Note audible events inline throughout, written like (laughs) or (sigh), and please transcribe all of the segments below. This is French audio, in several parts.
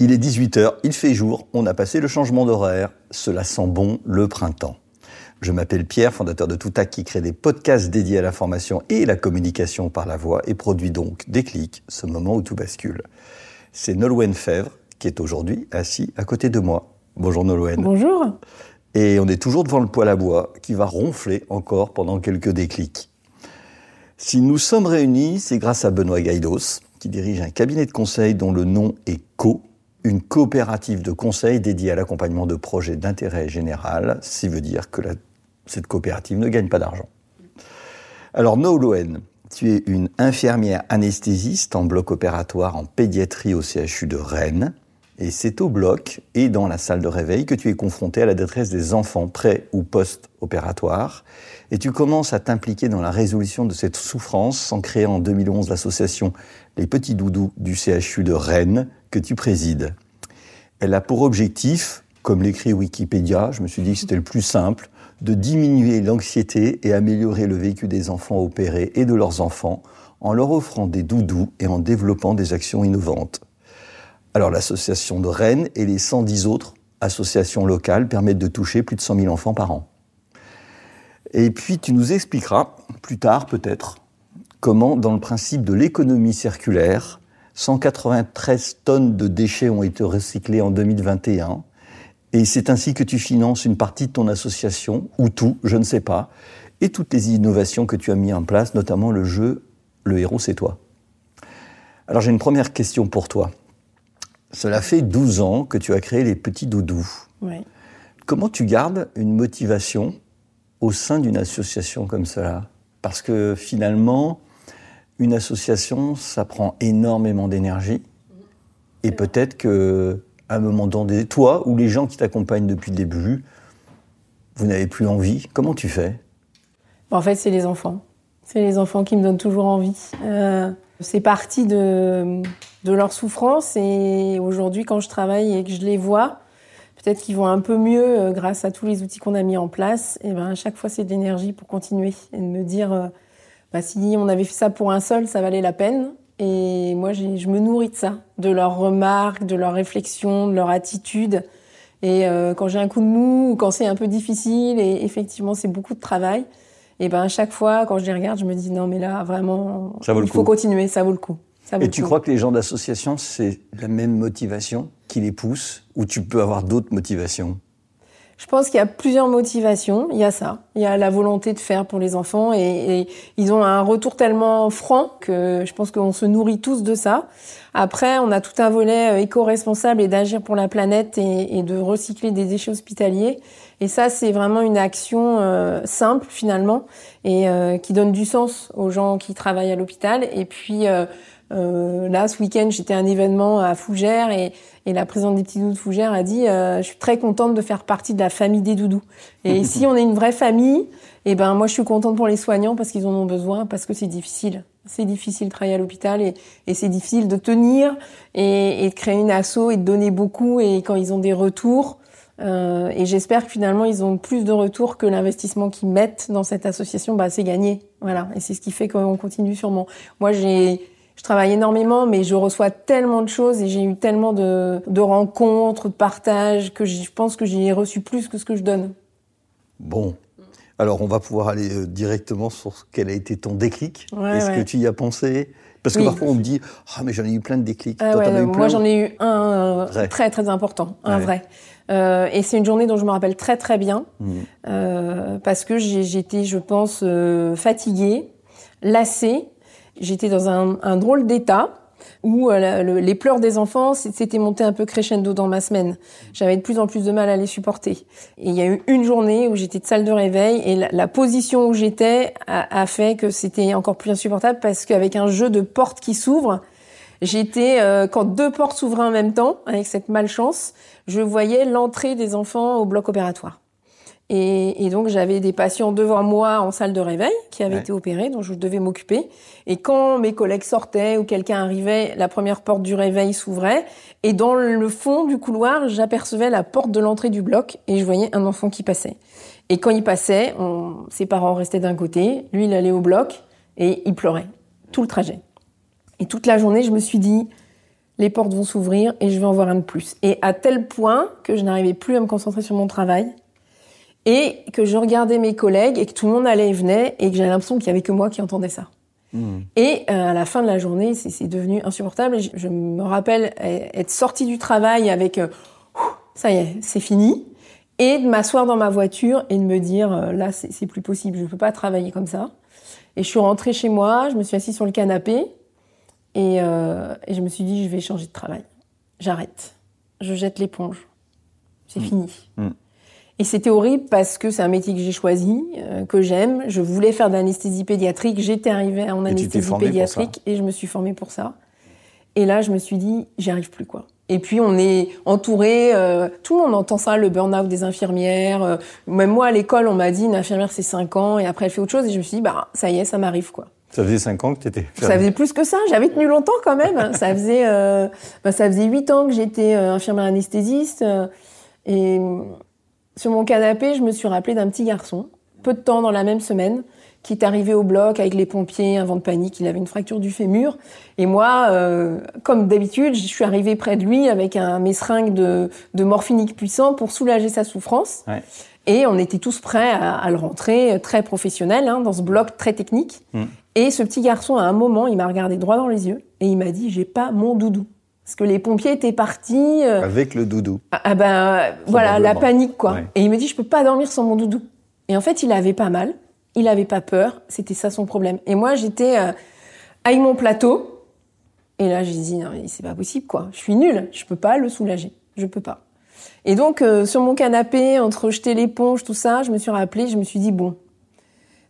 Il est 18h, il fait jour, on a passé le changement d'horaire, cela sent bon le printemps. Je m'appelle Pierre, fondateur de Toutac qui crée des podcasts dédiés à la formation et la communication par la voix et produit donc Déclic, ce moment où tout bascule. C'est Nolwenn Fèvre qui est aujourd'hui assis à côté de moi. Bonjour Nolwenn. Bonjour. Et on est toujours devant le poêle à bois qui va ronfler encore pendant quelques déclics. Si nous sommes réunis, c'est grâce à Benoît Gaïdos, qui dirige un cabinet de conseil dont le nom est Co, une coopérative de conseil dédiée à l'accompagnement de projets d'intérêt général, ce veut dire que cette coopérative ne gagne pas d'argent. Alors Nolwenn, tu es une infirmière anesthésiste en bloc opératoire en pédiatrie au CHU de Rennes. Et c'est au bloc et dans la salle de réveil que tu es confronté à la détresse des enfants pré ou post-opératoires. Et tu commences à t'impliquer dans la résolution de cette souffrance en créant en 2011 l'association Les Petits Doudous du CHU de Rennes que tu présides. Elle a pour objectif, comme l'écrit Wikipédia, je me suis dit que c'était le plus simple, de diminuer l'anxiété et améliorer le vécu des enfants opérés et de leurs enfants en leur offrant des doudous et en développant des actions innovantes. Alors l'association de Rennes et les 110 autres associations locales permettent de toucher plus de 100 000 enfants par an. Et puis tu nous expliqueras, plus tard peut-être, comment dans le principe de l'économie circulaire, 193 tonnes de déchets ont été recyclés en 2021. Et c'est ainsi que tu finances une partie de ton association, ou tout, je ne sais pas, et toutes les innovations que tu as mis en place, notamment le jeu Le héros c'est toi. Alors j'ai une première question pour toi. Cela fait 12 ans que tu as créé les petits doudous. Ouais. Comment tu gardes une motivation au sein d'une association comme cela? Parce que finalement, une association, ça prend énormément d'énergie. Et peut-être que à un moment donné, toi ou les gens qui t'accompagnent depuis le début, vous n'avez plus envie. Comment tu fais? En fait, c'est les enfants. C'est les enfants qui me donnent toujours envie. Euh, c'est parti de, de leur souffrance et aujourd'hui, quand je travaille et que je les vois, peut-être qu'ils vont un peu mieux euh, grâce à tous les outils qu'on a mis en place. Et ben, à chaque fois, c'est de l'énergie pour continuer et de me dire, euh, bah, si on avait fait ça pour un seul, ça valait la peine. Et moi, je me nourris de ça, de leurs remarques, de leurs réflexions, de leur attitude. Et euh, quand j'ai un coup de mou ou quand c'est un peu difficile, et effectivement, c'est beaucoup de travail. Et ben à chaque fois, quand je les regarde, je me dis non, mais là, vraiment, Ça vaut le il faut coup. continuer, ça vaut le coup. Ça vaut Et le tu coup. crois que les gens d'association, c'est la même motivation qui les pousse Ou tu peux avoir d'autres motivations? Je pense qu'il y a plusieurs motivations. Il y a ça. Il y a la volonté de faire pour les enfants et, ils ont un retour tellement franc que je pense qu'on se nourrit tous de ça. Après, on a tout un volet euh, éco-responsable et d'agir pour la planète et, de recycler des déchets hospitaliers. Et ça, c'est vraiment une action euh, simple finalement et euh, qui donne du sens aux gens qui travaillent à l'hôpital. Et puis euh, là, ce week-end, j'étais à un événement à Fougères et, et la présidente des petits doudous de Fougères a dit euh, Je suis très contente de faire partie de la famille des doudous. Et (laughs) si on est une vraie famille, et ben moi, je suis contente pour les soignants parce qu'ils en ont besoin, parce que c'est difficile. C'est difficile de travailler à l'hôpital et, et c'est difficile de tenir et, et de créer une asso et de donner beaucoup. Et quand ils ont des retours, euh, et j'espère que finalement ils ont plus de retours que l'investissement qu'ils mettent dans cette association, bah c'est gagné. Voilà, et c'est ce qui fait qu'on continue sûrement. Moi, j'ai je travaille énormément, mais je reçois tellement de choses et j'ai eu tellement de, de rencontres, de partages, que je pense que j'ai reçu plus que ce que je donne. Bon. Alors, on va pouvoir aller euh, directement sur quel a été ton déclic. Ouais, Est-ce que tu y as pensé? Parce que Oui. parfois on me dit Ah, mais j'en ai eu plein de déclics. Ah Toi, ouais, t'en as eu moi j'en ai eu un euh, Vrai. très très important, un vrai. Euh, et c'est une journée dont je me rappelle très très bien euh, parce que j'étais, je pense, euh, fatiguée, lassée. J'étais dans un, drôle d'état où euh, les pleurs des enfants s'étaient montés un peu crescendo dans ma semaine. J'avais de plus en plus de mal à les supporter. Il y a eu une journée où j'étais de salle de réveil et la, position où j'étais a, a fait que c'était encore plus insupportable parce qu'avec un jeu de portes qui s'ouvrent, J'étais euh, quand deux portes s'ouvraient en même temps, avec cette malchance, je voyais l'entrée des enfants au bloc opératoire. Et, et donc j'avais des patients devant moi en salle de réveil qui avaient Ouais. été opérés, dont je devais m'occuper. Et quand mes collègues sortaient ou quelqu'un arrivait, la première porte du réveil s'ouvrait. Et dans le fond du couloir, j'apercevais la porte de l'entrée du bloc et je voyais un enfant qui passait. Et quand il passait, on- ses parents restaient d'un côté, lui il allait au bloc et il pleurait tout le trajet. Et toute la journée, je me suis dit, les portes vont s'ouvrir et je vais en voir un de plus. Et à tel point que je n'arrivais plus à me concentrer sur mon travail et que je regardais mes collègues et que tout le monde allait et venait et que j'avais l'impression qu'il y avait que moi qui entendais ça. Mhm. Et euh, à la fin de la journée, c'est devenu insupportable. Je, je me rappelle euh, être sortie du travail avec euh, ça y est, c'est fini, et de m'asseoir dans ma voiture et de me dire euh, là, c'est plus possible, je peux pas travailler comme ça. Et je suis rentrée chez moi, je me suis assise sur le canapé et, et je me suis dit je vais changer de travail. J'arrête, je jette l'éponge, c'est fini. Mm. Et c'était horrible parce que c'est un métier que j'ai choisi, euh, que j'aime. Je voulais faire de l'anesthésie pédiatrique. J'étais arrivée en anesthésie pédiatrique et je me suis formée pour ça. Et là, je me suis dit, j'y arrive plus quoi. Et puis on est entouré, euh, tout le monde entend ça, le burn-out des infirmières. euh, même moi à l'école, on m'a dit une infirmière c'est 5 ans et après elle fait autre chose. Et je me suis dit, bah ça y est, ça m'arrive quoi. Ça faisait 5 ans que tu étais. Ça faisait plus que ça. J'avais tenu longtemps quand même. (laughs) ça faisait, euh, bah, ça faisait huit ans que j'étais infirmière anesthésiste. et sur mon canapé, je me suis rappelé d'un petit garçon, peu de temps dans la même semaine, qui est arrivé au bloc avec les pompiers, un vent de panique. Il avait une fracture du fémur. Et moi, euh, comme d'habitude, je suis arrivée près de lui avec un mes seringues de, de morphinique puissant pour soulager sa souffrance. Ouais. Et on était tous prêts à, à le rentrer, euh, très professionnel, hein, dans ce bloc très technique. Mm. Et ce petit garçon, à un moment, il m'a regardé droit dans les yeux et il m'a dit J'ai pas mon doudou. Parce que les pompiers étaient partis. euh, Avec le doudou. ah, ah ben euh, voilà, la panique quoi. Ouais. Et il me dit Je peux pas dormir sans mon doudou. Et en fait, il avait pas mal. Il avait pas peur. C'était ça son problème. Et moi, j'étais euh, avec mon plateau. Et là, j'ai dit Non, mais c'est pas possible quoi. Je suis nulle. Je peux pas le soulager. Je peux pas. Et donc, euh, sur mon canapé, entre jeter l'éponge, tout ça, je me suis rappelé, je me suis dit, bon,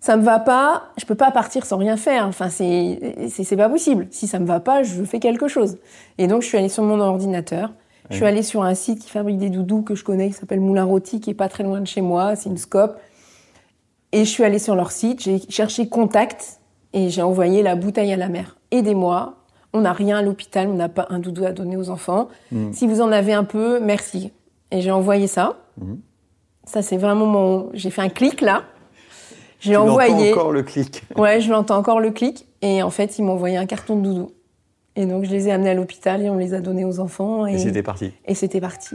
ça me va pas, je peux pas partir sans rien faire. Enfin, c'est, c'est, pas possible. Si ça me va pas, je fais quelque chose. Et donc, je suis allée sur mon ordinateur. Je suis allée sur un site qui fabrique des doudous que je connais, qui s'appelle Moulin Rôti, qui est pas très loin de chez moi. C'est une scope. Et je suis allée sur leur site, j'ai cherché contact et j'ai envoyé la bouteille à la mer. Aidez-moi. On n'a rien à l'hôpital, on n'a pas un doudou à donner aux enfants. Si vous en avez un peu, merci. Et j'ai envoyé ça. Ça, c'est vraiment mon. J'ai fait un clic là. J'ai envoyé. encore le clic. Ouais, je l'entends encore le clic. Et en fait, ils m'ont envoyé un carton de doudou. Et donc, je les ai amenés à l'hôpital et on les a donnés aux enfants. Et, Et c'était parti. et c'était parti.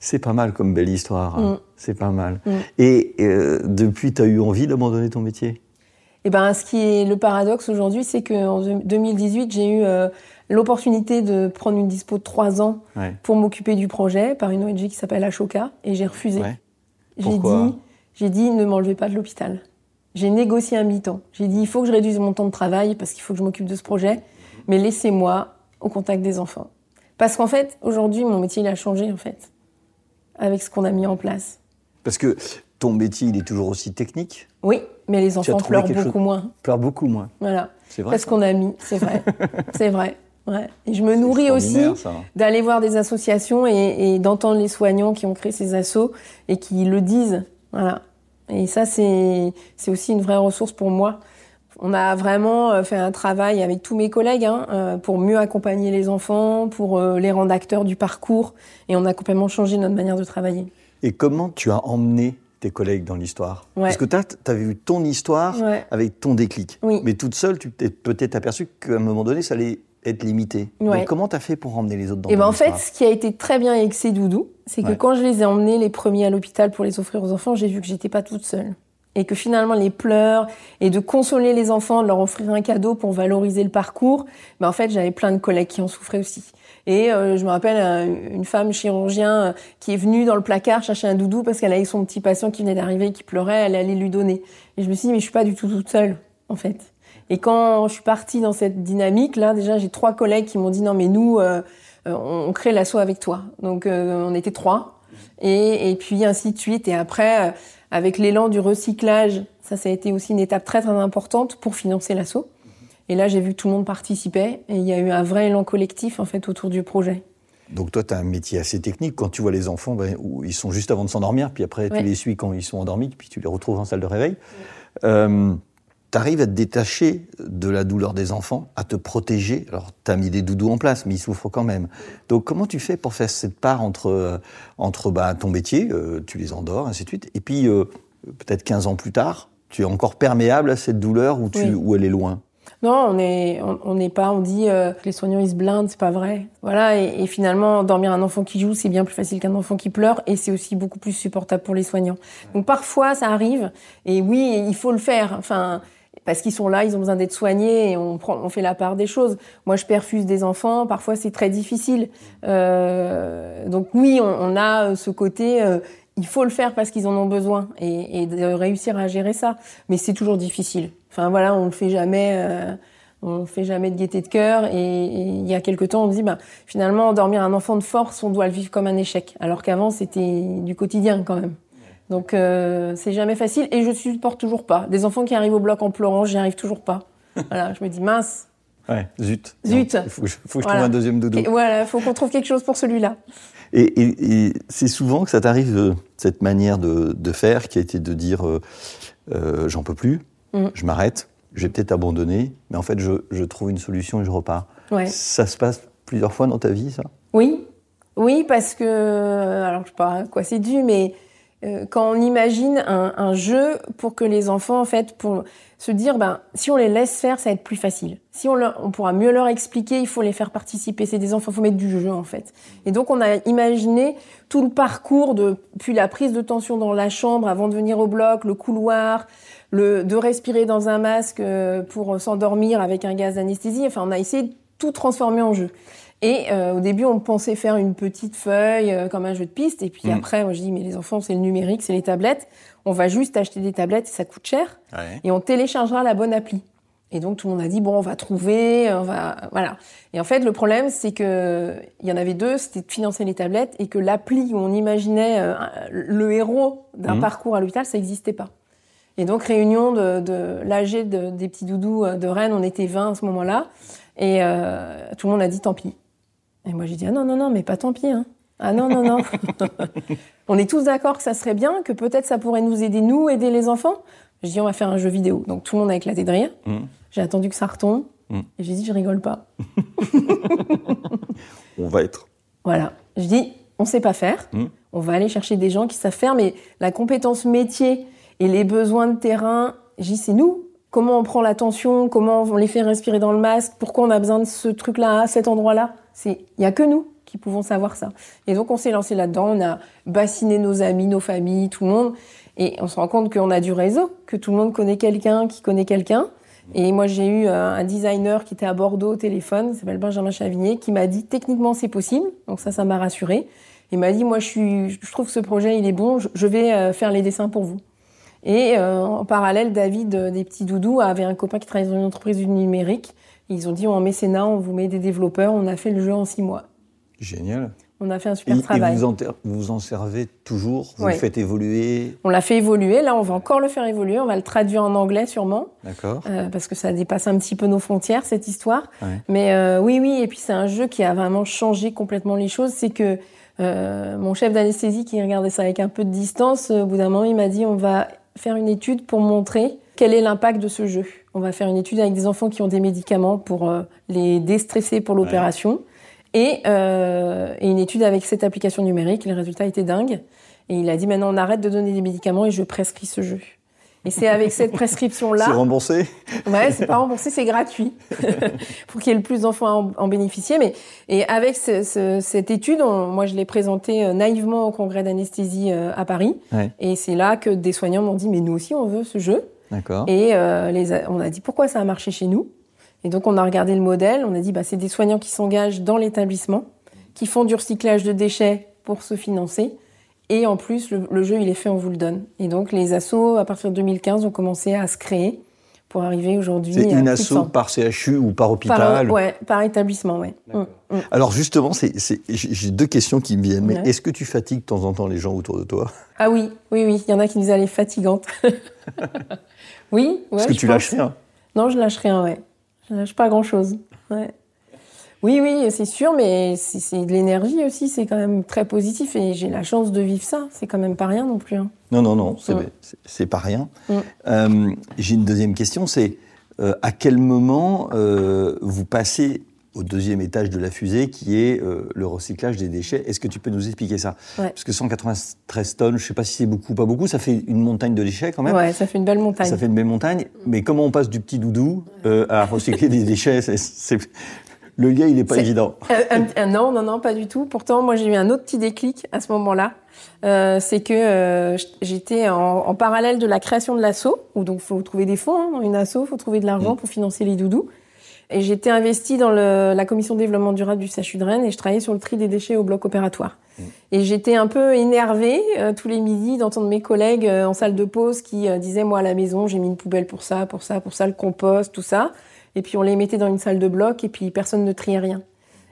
C'est pas mal comme belle histoire. hein. Mm. C'est pas mal. Mm. Et euh, depuis, tu as eu envie d'abandonner ton métier? Et ben, ce qui est le paradoxe aujourd'hui, c'est qu'en 2018, j'ai eu euh, l'opportunité de prendre une dispo de trois ans Ouais. pour m'occuper du projet par une ONG qui s'appelle Ashoka et j'ai refusé. Ouais. J'ai dit, j'ai dit, ne m'enlevez pas de l'hôpital. J'ai négocié un mi-temps. J'ai dit, il faut que je réduise mon temps de travail parce qu'il faut que je m'occupe de ce projet, mais laissez-moi au contact des enfants. Parce qu'en fait, aujourd'hui, mon métier, il a changé, en fait, avec ce qu'on a mis en place. Parce que ton métier, il est toujours aussi technique. Oui, mais les enfants pleurent beaucoup chose- moins. Pleure beaucoup moins. Voilà. C'est vrai. Parce qu'on a mis, c'est vrai. (laughs) c'est vrai. Ouais. Et je me nourris aussi d'aller voir des associations et, et d'entendre les soignants qui ont créé ces assos et qui le disent. Voilà. Et ça, c'est aussi une vraie ressource pour moi. On a vraiment euh, fait un travail avec tous mes collègues hein, euh, pour mieux accompagner les enfants, pour euh, les rendre acteurs du parcours. Et on a complètement changé notre manière de travailler. Et comment tu as emmené tes collègues dans l'histoire? Ouais. Parce que tu as, vu ton histoire Ouais. avec ton déclic. Oui. Mais toute seule, tu t'es peut-être aperçu qu'à un moment donné, ça allait être limité. Ouais. Comment tu as fait pour emmener les autres dans Et ton ben en fait, ce qui a été très bien avec ces doudous, c'est que Ouais. quand je les ai emmenés les premiers à l'hôpital pour les offrir aux enfants, j'ai vu que j'étais pas toute seule. et que finalement les pleurs et de consoler les enfants, de leur offrir un cadeau pour valoriser le parcours, ben en fait j'avais plein de collègues qui en souffraient aussi. Et euh, je me rappelle euh, une femme chirurgien euh, qui est venue dans le placard chercher un doudou parce qu'elle avait son petit patient qui venait d'arriver qui pleurait, elle allait lui donner. Et je me suis dit mais je suis pas du tout toute seule en fait. Et quand je suis partie dans cette dynamique là, déjà j'ai trois collègues qui m'ont dit non mais nous on crée l'assaut avec toi. Donc on était trois et, et puis ainsi de suite. Et après avec l'élan du recyclage, ça, ça a été aussi une étape très très importante pour financer l'assaut. Et là, j'ai vu que tout le monde participait et il y a eu un vrai élan collectif en fait autour du projet. Donc toi, tu as un métier assez technique. Quand tu vois les enfants, ben, où ils sont juste avant de s'endormir, puis après tu les suis quand ils sont endormis, puis tu les retrouves en salle de réveil. Euh, tu arrives à te détacher de la douleur des enfants, à te protéger. Alors, tu as mis des doudous en place, mais ils souffrent quand même. Donc, comment tu fais pour faire cette part entre, euh, entre bah, ton métier, euh, tu les endors, ainsi de suite, et puis euh, peut-être 15 ans plus tard, tu es encore perméable à cette douleur ou, tu, ou elle est loin? Non, on n'est on, n'est pas, on dit que les soignants ils se blindent, c'est pas vrai. Voilà, et, et, finalement, dormir un enfant qui joue, c'est bien plus facile qu'un enfant qui pleure, et c'est aussi beaucoup plus supportable pour les soignants. Donc parfois, ça arrive, et oui, il faut le faire. Enfin, parce qu'ils sont là, ils ont besoin d'être soignés et on, prend, on fait la part des choses. Moi, je perfuse des enfants, parfois c'est très difficile. Euh, donc oui, on, on, a ce côté, euh, il faut le faire parce qu'ils en ont besoin et, et, de réussir à gérer ça. Mais c'est toujours difficile. Enfin voilà, on le fait jamais. Euh, on fait jamais de gaieté de cœur et, il y a quelque temps on dit bah finalement endormir un enfant de force on doit le vivre comme un échec alors qu'avant c'était du quotidien quand même. Donc euh, c'est jamais facile et je supporte toujours pas. Des enfants qui arrivent au bloc en pleurant, j'y arrive toujours pas. (laughs) voilà, je me dis mince. Ouais, zut. Zut. Il faut, que je, faut que je trouve un deuxième doudou. Et voilà, il faut qu'on trouve quelque chose pour celui-là. Et, et, et c'est souvent que ça t'arrive de cette manière de, de, faire qui a été de dire euh, euh, j'en peux plus, mm. je m'arrête, je vais peut-être abandonner, mais en fait je, je, trouve une solution et je repars. Ouais. Ça se passe plusieurs fois dans ta vie, ça? Oui, oui, parce que alors je sais pas à quoi c'est dû, mais euh, quand on imagine un, un, jeu pour que les enfants, en fait, pour se dire, ben, si on les laisse faire, ça va être plus facile. Si on, leur, on pourra mieux leur expliquer, il faut les faire participer. C'est des enfants, il faut mettre du jeu, en fait. Et donc, on a imaginé tout le parcours de, puis la prise de tension dans la chambre avant de venir au bloc, le couloir, le, de respirer dans un masque euh, pour s'endormir avec un gaz d'anesthésie. Enfin, on a essayé de tout transformer en jeu. Et euh, au début, on pensait faire une petite feuille euh, comme un jeu de piste. Et puis mmh. après, moi, je dis, mais les enfants, c'est le numérique, c'est les tablettes. On va juste acheter des tablettes et ça coûte cher. Ouais. Et on téléchargera la bonne appli. Et donc, tout le monde a dit, bon, on va trouver, on va, voilà. Et en fait, le problème, c'est que il y en avait deux, c'était de financer les tablettes et que l'appli où on imaginait euh, le héros d'un mmh. parcours à l'hôpital, ça n'existait pas. Et donc, réunion de, de l'AG de, des petits doudous de Rennes, on était 20 à ce moment-là. Et tout le monde a dit, tant pis. Et moi, j'ai dit, ah non, non, non, mais pas tant pis. Hein. Ah non, non, non. (laughs) on est tous d'accord que ça serait bien, que peut-être ça pourrait nous aider, nous, aider les enfants. Je dis, on va faire un jeu vidéo. Donc tout le monde a éclaté de rire. Mmh. J'ai attendu que ça retombe. Mmh. Et j'ai dit, je rigole pas. (laughs) on va être. Voilà. Je dis, on sait pas faire. Mmh. On va aller chercher des gens qui savent faire, mais la compétence métier et les besoins de terrain, j'ai dit, c'est nous. Comment on prend l'attention, comment on les fait respirer dans le masque, pourquoi on a besoin de ce truc-là à cet endroit-là? C'est, il y a que nous qui pouvons savoir ça. Et donc on s'est lancé là-dedans, on a bassiné nos amis, nos familles, tout le monde, et on se rend compte qu'on a du réseau, que tout le monde connaît quelqu'un qui connaît quelqu'un. Et moi j'ai eu un designer qui était à Bordeaux au téléphone, il s'appelle Benjamin Chavigné, qui m'a dit techniquement c'est possible, donc ça ça m'a rassuré. Il m'a dit moi je trouve que ce projet il est bon, je vais euh, faire les dessins pour vous. Et euh, en parallèle, David euh, des petits doudous avait un copain qui travaille dans une entreprise du numérique. Ils ont dit en mécénat, on vous met des développeurs. On a fait le jeu en six mois. Génial. On a fait un super et, travail. Et vous en, vous en servez toujours? Vous Ouais. le faites évoluer? On l'a fait évoluer. Là, on va encore le faire évoluer. On va le traduire en anglais sûrement, D'accord. euh, parce que ça dépasse un petit peu nos frontières cette histoire. Ouais. Mais euh, oui, oui. Et puis c'est un jeu qui a vraiment changé complètement les choses. C'est que euh, mon chef d'anesthésie qui regardait ça avec un peu de distance, au bout d'un moment, il m'a dit on va faire une étude pour montrer quel est l'impact de ce jeu? On va faire une étude avec des enfants qui ont des médicaments pour euh, les déstresser pour l'opération et, euh, et une étude avec cette application numérique. Les résultats étaient dingues. Et il a dit maintenant on arrête de donner des médicaments et je prescris ce jeu. Et c'est avec cette (laughs) C'est prescription-là, remboursé? Ouais, c'est pas remboursé, c'est gratuit, (laughs) pour qu'il y ait le plus d'enfants à en, en bénéficier. Mais et avec ce- ce- cette étude, on- moi je l'ai présentée euh, naïvement au congrès d'anesthésie à Paris, Ouais. et c'est là que des soignants m'ont dit mais nous aussi on veut ce jeu. Et euh, les a- on a dit pourquoi ça a marché chez nous? Et donc on a regardé le modèle, on a dit bah, c'est des soignants qui s'engagent dans l'établissement, qui font du recyclage de déchets pour se financer. Et en plus, le, le jeu, il est fait, on vous le donne. Et donc les assos, à partir de 2015, ont commencé à se créer pour arriver aujourd'hui C'est une asso 100. par CHU ou par par, hôpital ouais, par établissement, ouais. Mm, mm. Alors justement, j'ai j'ai deux questions qui me viennent. Mais Ouais. est-ce que tu fatigues de temps en temps les gens autour de toi? Ah oui, oui, oui, il y en a qui nous allaient fatigantes. (laughs) oui, ouais, Parce que tu pense. lâches rien. Non, je lâche rien, ouais. Je lâche pas grand chose. Ouais. Oui, oui, c'est sûr, mais c'est de l'énergie aussi, c'est quand même très positif et j'ai la chance de vivre ça. C'est quand même pas rien non plus. hein. Non, non, non, c'est Ouais. c'est- c'est pas rien. Mm. Euh, J'ai une deuxième question, c'est euh, à quel moment euh, vous passez au deuxième étage de la fusée, qui est euh, le recyclage des déchets Est-ce que tu peux nous expliquer ça? Ouais. Parce que 193 tonnes, je sais pas si c'est beaucoup ou pas beaucoup, ça fait une montagne de déchets quand même. Ouais, ça fait une belle montagne. Ça fait une belle montagne, mais comment on passe du petit doudou euh, à recycler des déchets? C'est- Le lien, il n'est pas évident. Euh, non, non, non, pas du tout. Pourtant, moi, j'ai eu un autre petit déclic à ce moment-là. Euh, c'est que euh, j'étais en, en parallèle de la création de l'asso, où donc faut trouver des fonds hein, dans une asso, faut trouver de l'argent pour financer les doudous. Et j'étais investie dans le, la commission de développement durable du CHU de Rennes et je travaillais sur le tri des déchets au bloc opératoire. Et j'étais un peu énervée euh, tous les midis d'entendre mes collègues euh, en salle de pause qui euh, disaient moi à la maison j'ai mis une poubelle pour ça, pour ça, pour ça, le compost, tout ça. Et puis on les mettait dans une salle de bloc et puis personne ne triait rien.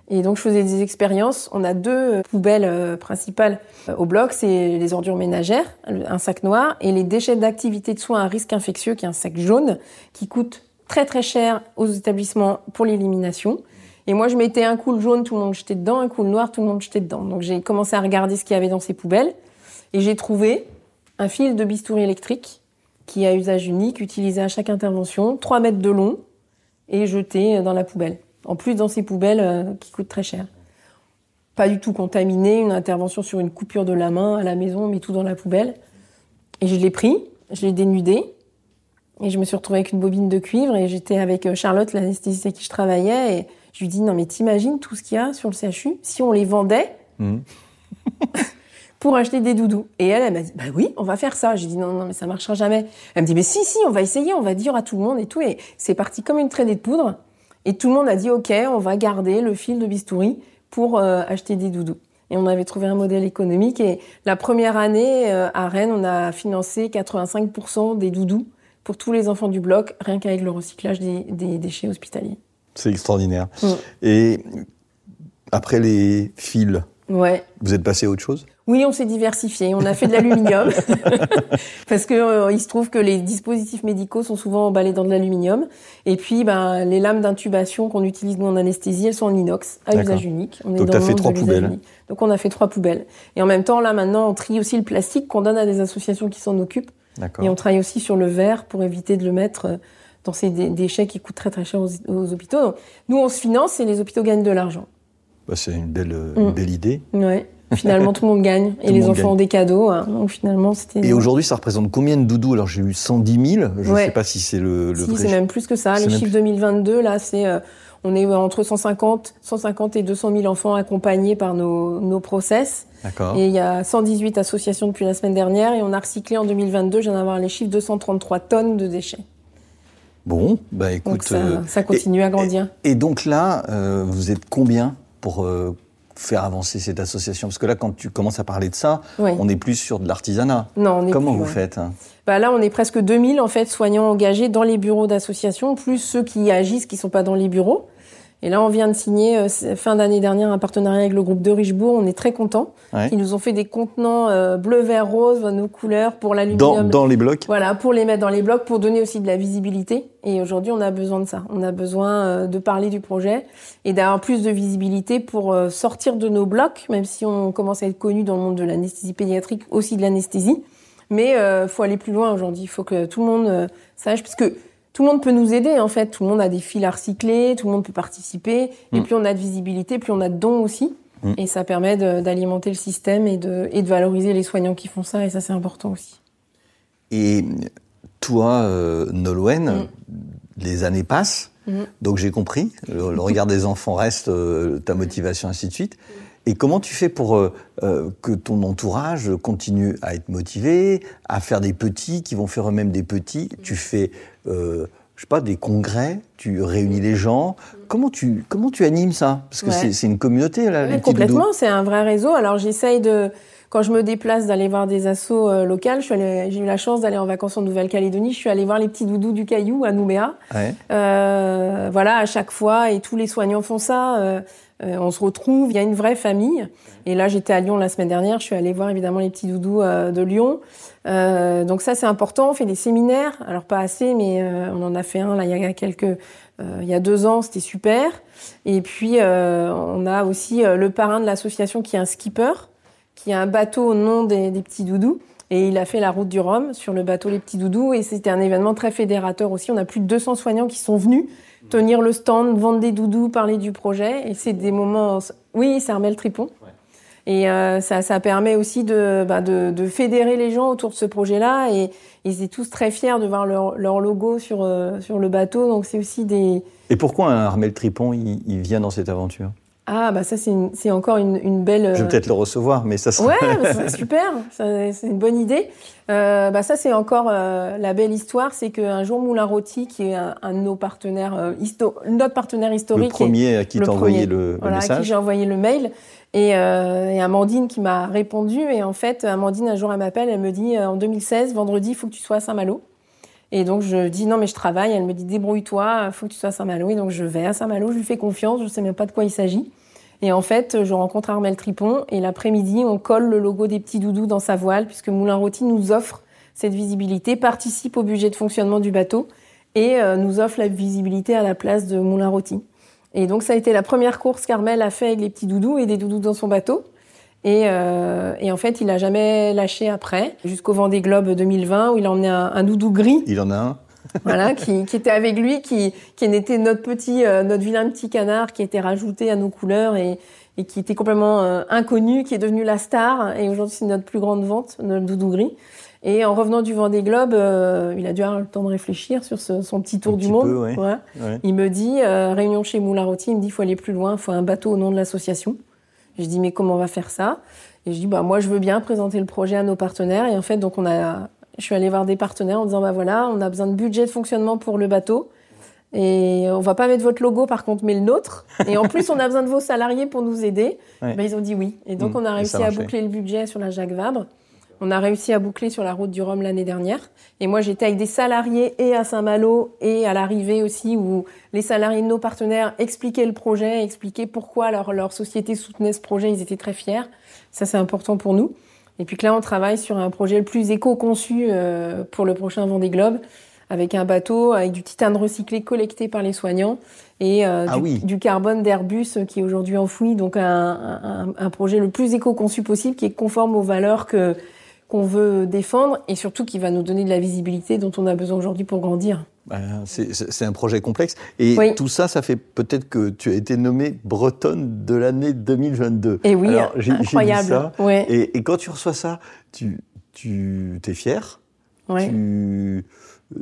Et donc je faisais des expériences. On a deux euh, poubelles euh, principales euh, au bloc, c'est les ordures ménagères, un sac noir, et les déchets d'activité de soins à risque infectieux, qui est un sac jaune, qui coûte très très cher aux établissements pour l'élimination. Et moi je mettais un coup le jaune, tout le monde jetait dedans, un coup le noir, tout le monde jetait dedans. Donc j'ai commencé à regarder ce qu'il y avait dans ces poubelles, et j'ai trouvé un fil de bistouri électrique qui à usage unique, utilisé à chaque intervention, 3 mètres de long, et jeté dans la poubelle. En plus, dans ces poubelles euh, qui coûtent très cher. Pas du tout contaminé, une intervention sur une coupure de la main à la maison, on met tout dans la poubelle. Et je l'ai pris, je l'ai dénudé, et je me suis retrouvée avec une bobine de cuivre, et j'étais avec euh, Charlotte, l'anesthésiste avec qui je travaillais, et je lui dis, non mais t'imagines tout ce qu'il y a sur le CHU si on les vendait Mhm. (laughs) pour acheter des doudous? Et elle, elle m'a dit, bah oui, on va faire ça. J'ai dit, non, non, mais ça marchera jamais. Elle me dit, mais si, si, on va essayer, on va dire à tout le monde et tout. Et c'est parti comme une traînée de poudre. Et tout le monde a dit, OK, on va garder le fil de bistouri pour euh, acheter des doudous. Et on avait trouvé un modèle économique. Et la première année, euh, à Rennes, on a financé 85% des doudous pour tous les enfants du bloc, rien qu'avec le recyclage des, des déchets hospitaliers. C'est extraordinaire. Mm. Et après les fils, Ouais. vous êtes passé à autre chose? Oui, on s'est diversifié. On a fait de l'aluminium (laughs) parce que euh, il se trouve que les dispositifs médicaux sont souvent emballés dans de l'aluminium. Et puis, ben, les lames d'intubation qu'on utilise nous en anesthésie, elles sont en inox à usage unique. On Donc, t'as le fait trois poubelles. unique. Donc, on a fait trois poubelles. Et en même temps, là, maintenant, on trie aussi le plastique qu'on donne à des associations qui s'en occupent. Et on travaille aussi sur le verre pour éviter de le mettre euh, dans ces dé- déchets qui coûtent très très cher aux, aux hôpitaux. Donc, nous, on se finance et les hôpitaux gagnent de l'argent. Bah, c'est une belle, euh, Mm. une belle idée. Ouais. Finalement, tout le monde gagne. (laughs) Tout Et le les enfants gagne. ont des cadeaux. hein. Donc finalement, c'était. Et aujourd'hui, ça représente combien de doudous? Alors, j'ai eu 110 000. Je ne Ouais. sais pas si c'est le, le Si, vrai c'est chiffre. même plus que ça. Même chiffres 2022, là, c'est. euh, on est entre 150, 150 et 200 000 enfants accompagnés par nos, nos process. D'accord. Et il y a 118 associations depuis la semaine dernière. Et on a recyclé en 2022, je viens d'avoir les chiffres, 233 tonnes de déchets. Bon, bah écoute. Donc ça, euh, ça continue à grandir. Et donc là, euh, vous êtes combien pour euh, faire avancer cette association? Parce que là, quand tu commences à parler de ça, Oui. on est plus sur de l'artisanat. Non, on est Comment plus, vous ouais. faites hein? Bah là, on est presque 2000 en fait soignants engagés dans les bureaux d'associations, plus ceux qui agissent, qui sont pas dans les bureaux. Et là, on vient de signer euh, fin d'année dernière un partenariat avec le groupe de Richebourg. On est très contents. Ouais. Ils nous ont fait des contenants euh, bleu, vert, rose, nos couleurs pour dans, l'aluminium. dans les blocs Voilà, pour les mettre dans les blocs, pour donner aussi de la visibilité. Et aujourd'hui, on a besoin de ça. On a besoin euh, de parler du projet et d'avoir plus de visibilité pour sortir de nos blocs, même si on commence à être connu dans le monde de l'anesthésie pédiatrique, aussi de l'anesthésie. Mais euh, faut aller plus loin aujourd'hui. Il faut que tout le monde euh, sache, parce que tout le monde peut nous aider en fait. Tout le monde a des fils à recycler, tout le monde peut participer. Et Mm. plus on a de visibilité, plus on a de dons aussi. Mm. Et ça permet d'alimenter le système et de, et de valoriser les soignants qui font ça. Et ça, c'est important aussi. Et toi, euh, Nolwenn, Mm. les années passent, donc j'ai compris. Le, le regard des enfants reste euh, ta motivation, ainsi de suite. Et comment tu fais pour euh, euh, que ton entourage continue à être motivé, à faire des petits qui vont faire eux-mêmes des petits? Tu fais, euh, je sais pas, des congrès, tu réunis les gens. Comment tu, comment tu animes ça? Parce que Ouais. c'est- une communauté, là, complètement, c'est un vrai réseau. Alors j'essaye de, quand je me déplace, d'aller voir des assos euh, locales. J'ai eu la chance d'aller en vacances en Nouvelle-Calédonie. Je suis allée voir les petits doudous du Caillou à Nouméa. Ouais. Euh, voilà, à chaque fois, et tous les soignants font ça. euh, euh, on se retrouve, il y a une vraie famille. Et là, j'étais à Lyon la semaine dernière. Je suis allée voir évidemment les petits doudous euh, de Lyon. Euh, donc ça, c'est important. On fait des séminaires. Alors pas assez, mais euh, on en a fait un là il y a quelques, euh, il y a deux ans. C'était super. Et puis on a aussi le parrain de l'association qui est un skipper, qui a un bateau au nom des petits doudous. Et il a fait la route du Rhum sur le bateau Les Petits Doudous. Et c'était un événement très fédérateur aussi. On a plus de 200 soignants qui sont venus tenir le stand, vendre des doudous, parler du projet. Et c'est des moments... Oui, c'est Armel Tripon. Et euh, ça, ça permet aussi de, bah, de, de fédérer les gens autour de ce projet-là. Et ils étaient tous très fiers de voir leur, leur logo sur, euh, sur le bateau. Donc c'est aussi des... Et pourquoi un Armel Tripon, il, il vient dans cette aventure? Ah, bah ça, c'est une- c'est encore une, une belle... Je vais euh, peut-être le recevoir, mais ça sera... Ouais, (laughs) c'est super, ça, c'est une bonne idée. Euh, bah ça c'est encore euh, la belle histoire, c'est qu'un jour Moulin Rôti, qui est un, un de nos partenaires, histo- notre partenaire le historique, et- premier à qui le t'a envoyé le, le voilà, à qui message. j'ai envoyé le mail, et, et Amandine qui m'a répondu, et en fait Amandine un jour elle m'appelle, elle me dit en 2016 vendredi il faut que tu sois à Saint-Malo. Et donc je dis non mais je travaille, elle me dit débrouille-toi, il faut que tu sois à Saint-Malo, et donc je vais à Saint-Malo, je lui fais confiance, je sais même pas de quoi il s'agit. Et en fait, je rencontre Armel Tripon et l'après-midi, on colle le logo des petits doudous dans sa voile puisque Moulin Rôti nous offre cette visibilité, participe au budget de fonctionnement du bateau et euh, nous offre la visibilité à la place de Moulin Rôti. Et donc ça a été la première course qu'Armel a fait avec les petits doudous et des doudous dans son bateau. Et, euh, et en fait, il a jamais lâché après, jusqu'au Vendée Globe 2020 où il a emmené un, un doudou gris Il en a un. voilà, qui, qui était avec lui, qui, qui était notre petit, euh, notre vilain petit canard qui était rajouté à nos couleurs et, et qui était complètement euh, inconnu, qui est devenu la star. Et aujourd'hui, c'est notre plus grande vente, notre doudou gris. Et en revenant du Vendée Globe, euh, il a dû avoir le temps de réfléchir sur ce- son petit tour Un du petit monde. peu, ouais. Ouais. Ouais. Il me dit, réunion chez Moulin Rôti, il me dit, il faut aller plus loin, il faut un bateau au nom de l'association. Je dis, mais comment on va faire ça? Et je dis, bah, moi, je veux bien présenter le projet à nos partenaires. Et en fait, donc, on a, je suis allée voir des partenaires en disant, bah voilà, on a besoin de budget de fonctionnement pour le bateau. Et on va pas mettre votre logo, par contre, mais le nôtre. Et en plus, on a besoin de vos salariés pour nous aider. Ouais. Ben, ils ont dit oui. Et donc, Mmh. on a réussi à boucler le budget sur la Jacques Vabre. On a réussi à boucler sur la route du Rhum l'année dernière. Et moi, j'étais avec des salariés et à Saint-Malo et à l'arrivée aussi où les salariés de nos partenaires expliquaient le projet, expliquaient pourquoi leur, leur société soutenait ce projet. Ils étaient très fiers. Ça, c'est important pour nous. Et puis que là, on travaille sur un projet le plus éco-conçu euh, pour le prochain Vendée Globe, avec un bateau, avec du titane recyclé collecté par les soignants et euh, Ah du, oui. du carbone d'Airbus euh, qui est aujourd'hui enfoui. Donc un, un, un projet le plus éco-conçu possible, qui est conforme aux valeurs que qu'on veut défendre et surtout qui va nous donner de la visibilité dont on a besoin aujourd'hui pour grandir. Ben, c'est- un projet complexe. Et Oui. tout ça, ça fait peut-être que tu as été nommée Bretonne de l'année 2022. Et oui, Alors, incroyable. ça. Ouais, Et, et quand tu reçois ça, tu, tu es ouais. tu,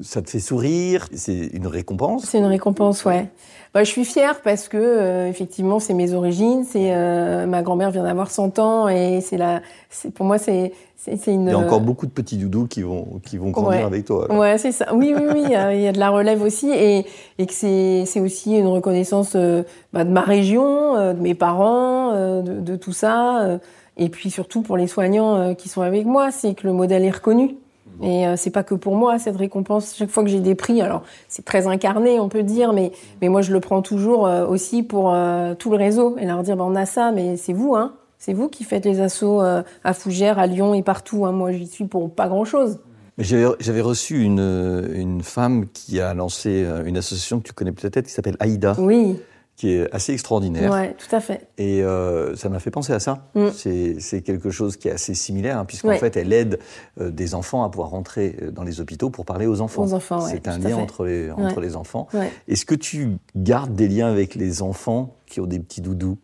Ça te fait sourire C'est une récompense C'est une récompense, ouais. Bah, je suis fière parce que euh, effectivement c'est mes origines. C'est euh, ma grand-mère vient d'avoir 100 ans et c'est la. c'est- Pour moi c'est c'est c'est une. Il y a encore beaucoup de petits doudous qui vont, qui vont grandir Ouais. avec toi. alors. Ouais, c'est ça. Oui, oui, oui. Il y a- il y a de la relève aussi et, et que c'est c'est aussi une reconnaissance euh, bah, de ma région, euh, de mes parents, euh, de, de tout ça. euh, et puis surtout pour les soignants euh, qui sont avec moi, c'est que le modèle est reconnu. Et euh, c'est pas que pour moi cette récompense. Chaque fois que j'ai des prix, alors c'est très incarné, on peut dire, mais mais moi je le prends toujours euh, aussi pour euh, tout le réseau et leur dire bah, on a ça, mais c'est vous, hein. C'est vous qui faites les assauts euh, à Fougères, à Lyon et partout. Hein. Moi j'y suis pour pas grand chose. J'avais reçu une, une femme qui a lancé une association que tu connais peut-être qui s'appelle Aïda, Oui, qui est assez extraordinaire. ouais, tout à fait. Et euh, ça m'a fait penser à ça. Mm. C'est- quelque chose qui est assez similaire, hein, puisqu'en Ouais. fait, elle aide euh, des enfants à pouvoir rentrer euh, dans les hôpitaux pour parler aux enfants. Aux enfants, ouais, C'est un lien entre les, entre les enfants. Est-ce que tu gardes des liens avec les enfants qui ont des petits doudous?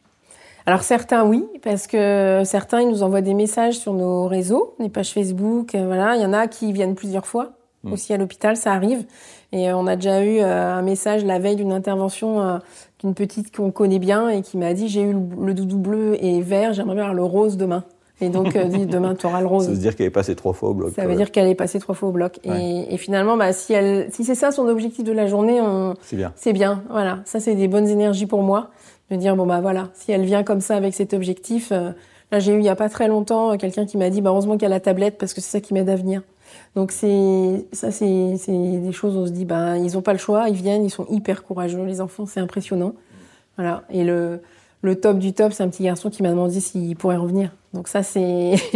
Alors certains oui, parce que certains ils nous envoient des messages sur nos réseaux, les pages Facebook, voilà. Il y en a qui viennent plusieurs fois Mm. aussi à l'hôpital, ça arrive. Et euh, on a déjà eu euh, un message la veille d'une intervention euh, d'une petite qu'on connaît bien et qui m'a dit j'ai eu le, doudou bleu et vert, j'aimerais bien avoir le rose demain. Et donc dit demain tu auras le rose. Ça veut dire qu'elle est passée trois fois au bloc. Ça veut dire qu'elle est passée trois fois au bloc. Ouais. Et, et finalement, bah, si elle, si c'est ça son objectif de la journée, on, C'est bien. c'est bien. Voilà, ça c'est des bonnes énergies pour moi. De dire bon bah voilà, si elle vient comme ça avec cet objectif, euh, là j'ai eu il y a pas très longtemps quelqu'un qui m'a dit bah heureusement qu'il y a la tablette parce que c'est ça qui m'aide à venir. Donc c'est ça c'est c'est des choses où on se dit bah ils ont pas le choix, ils viennent, ils sont hyper courageux les enfants, c'est impressionnant. Voilà et le le top du top, c'est un petit garçon qui m'a demandé s'il pourrait revenir. Donc ça c'est (laughs)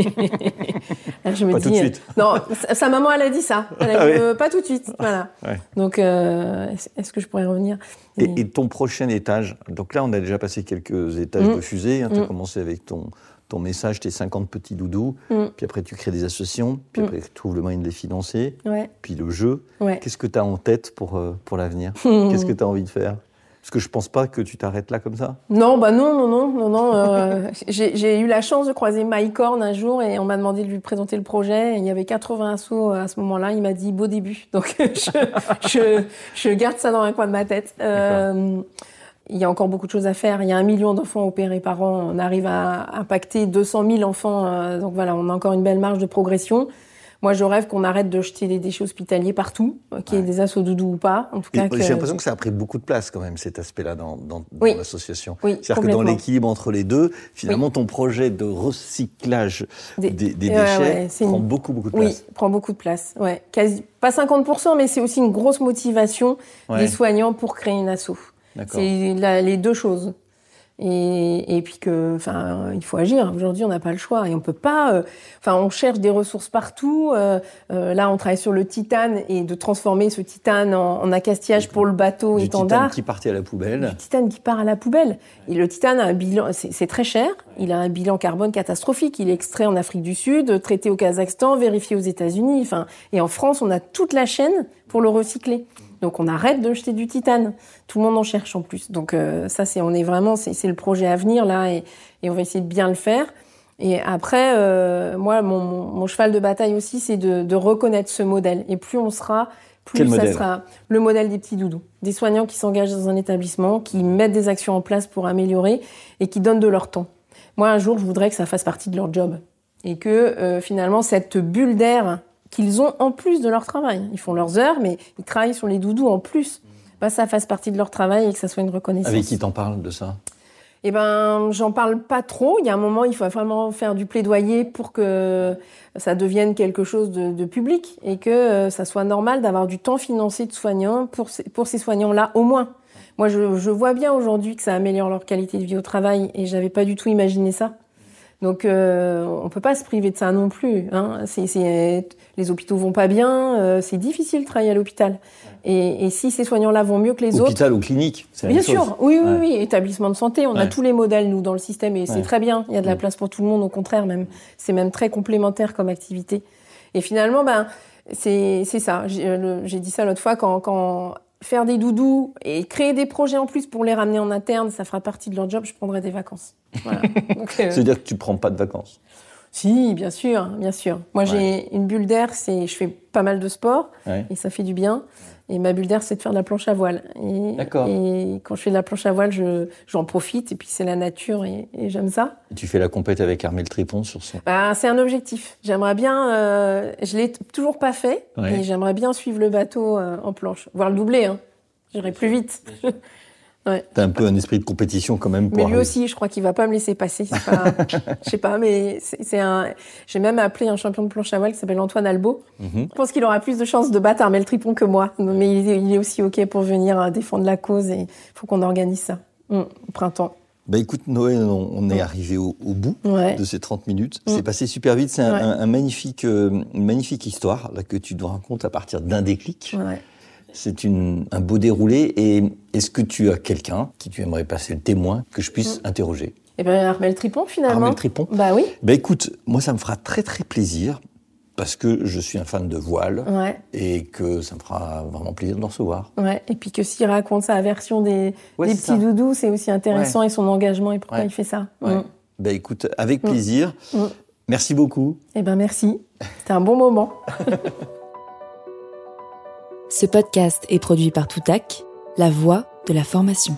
je me Pas dis tout de suite. non, sa- maman elle a dit ça. Elle a Ah dit, euh, pas tout de suite. Voilà. Ouais. Donc euh, est-ce- que je pourrais revenir? Et, ton prochain étage, donc là on a déjà passé quelques étages Mm. de fusée, tu as Mm. commencé avec ton, ton message, tes 50 petits doudous, Mm. puis après tu crées des associations, puis Mm. après tu trouves le moyen de les financer, Ouais, puis le jeu. ouais. Qu'est-ce que tu as en tête pour, euh, pour l'avenir? (laughs) Qu'est-ce que tu as envie de faire? Parce que je pense pas que tu t'arrêtes là comme ça. Non, bah non, non, non, non, non. euh, (laughs) j'ai eu la chance de croiser Mike Horn un jour et on m'a demandé de lui présenter le projet. Et il y avait 80 assos à ce moment-là. Il m'a dit beau début. Donc (laughs) je, je, je garde ça dans un coin de ma tête. Euh, il y a encore beaucoup de choses à faire. Il y a un million d'enfants opérés par an. On arrive à impacter 200 000 enfants. euh, donc voilà, on a encore une belle marge de progression. Moi, je rêve qu'on arrête de jeter des déchets hospitaliers partout, euh, qu'il y ait Ouais. des assos doudous ou pas. En tout cas, J'ai l'impression que ça a pris beaucoup de place quand même, cet aspect-là dans, dans, dans Oui. l'association. Oui, C'est-à-dire que dans l'équilibre entre les deux, finalement ton projet de recyclage Des- des, des Ouais, déchets ouais, prend une- beaucoup, beaucoup de Oui, place. prend beaucoup de place. Ouais, quasi pas 50%, mais c'est aussi une grosse motivation des soignants pour créer une asso. C'est la- les deux choses. Et, et puis que, enfin, il faut agir. Aujourd'hui, on n'a pas le choix et on peut pas. euh, Enfin, on cherche des ressources partout. euh, euh, là, on travaille sur le titane et de transformer ce titane en, en accastillage pour le bateau Du titane qui partait à la poubelle. Du titane qui part à la poubelle. Et le titane a un bilan, c'est c'est très cher. Il a un bilan carbone catastrophique. Il est extrait en Afrique du Sud, traité au Kazakhstan, vérifié aux États-Unis. Enfin, et en France, on a toute la chaîne pour le recycler. Donc, on arrête de jeter du titane. Tout le monde en cherche en plus. Donc, euh, ça, c'est, on est vraiment, c'est le projet à venir là, et, et on va essayer de bien le faire. Et après, euh, moi, mon, mon, mon cheval de bataille aussi, c'est de, de reconnaître ce modèle. Et plus on sera, plus Quel ça modèle sera le modèle des petits doudous. Des soignants qui s'engagent dans un établissement, qui mettent des actions en place pour améliorer et qui donnent de leur temps. Moi, un jour, je voudrais que ça fasse partie de leur job. Et que euh, finalement, cette bulle d'air qu'ils ont en plus de leur travail, ils font leurs heures, mais ils travaillent sur les doudous en plus, bah, ça fasse partie de leur travail et que ça soit une reconnaissance. Avec qui t'en parles de ça? Eh ben, j'en parle pas trop. Il y a un moment, il faut vraiment faire du plaidoyer pour que ça devienne quelque chose de, de public et que euh, ça soit normal d'avoir du temps financé de soignants pour ces, pour ces soignants-là au moins. Moi, je, je vois bien aujourd'hui que ça améliore leur qualité de vie au travail et j'avais pas du tout imaginé ça. Donc, euh, on peut pas se priver de ça non plus. Hein. C'est, c'est- les hôpitaux vont pas bien, euh, c'est difficile de travailler à l'hôpital. Et, et si ces soignants-là vont mieux que les autres, Hôpital ou clinique c'est la Bien même chose. sûr, oui, oui, Ouais. oui, établissement de santé, on a tous les modèles, nous, dans le système, et c'est très bien. Il y a de la Mm. place pour tout le monde, au contraire, même. C'est même très complémentaire comme activité. Et finalement, ben, c'est c'est ça. J'ai euh, le- j'ai dit ça l'autre fois, quand, quand faire des doudous et créer des projets en plus pour les ramener en interne, ça fera partie de leur job, je prendrai des vacances. Voilà. (laughs) Donc, euh, C'est-à-dire que tu prends pas de vacances. si, bien sûr, bien sûr. Moi, j'ai une bulle d'air, c'est, je fais pas mal de sport Ouais. et ça fait du bien. Et ma bulle d'air, c'est de faire de la planche à voile. Et, D'accord. Et quand je fais de la planche à voile, je, j'en profite et puis c'est la nature et, et j'aime ça. Et tu fais la compète avec Armel Tripon sur son. Bah, c'est un objectif. J'aimerais bien, euh, je l'ai toujours pas fait, Ouais. et j'aimerais bien suivre le bateau euh, en planche, voire le doubler. Hein. J'irai plus vite. (laughs) T'as un peu un esprit de compétition quand même pour Mais lui arriver- aussi, je crois qu'il va pas me laisser passer. (laughs) je sais pas, mais c'est un. J'ai même appelé un champion de planche à voile qui s'appelle Antoine Albo. Mhm. Je pense qu'il aura plus de chances de battre Armel Tripon que moi, mais il est, il est aussi ok pour venir euh, défendre la cause et il faut qu'on organise ça Mm, au printemps. Bah écoute Noël, on, on est arrivé au, au bout Ouais. de ces 30 minutes. Mm. C'est passé super vite. C'est un, Ouais. un- un magnifique, euh, une magnifique histoire là, que tu nous racontes à partir d'un déclic. Ouais. C'est un beau déroulé. Et est-ce que tu as quelqu'un qui tu aimerais passer le témoin que je puisse interroger? Et ben Armel Tripon finalement. Armel Tripon? Bah oui. Bah écoute, moi ça me fera très très plaisir parce que je suis un fan de voile Ouais. et que ça me fera vraiment plaisir de le recevoir. Ouais. Et puis que s'il raconte sa version des, Ouais, des c'est petits ça. doudous, c'est aussi intéressant et son engagement et pourquoi il fait ça. Ouais. Mm. Bah écoute, avec Mm. plaisir. Mm. Merci beaucoup. Eh ben merci. C'était un bon moment. (laughs) Ce podcast est produit par Toutac, la voix de la formation.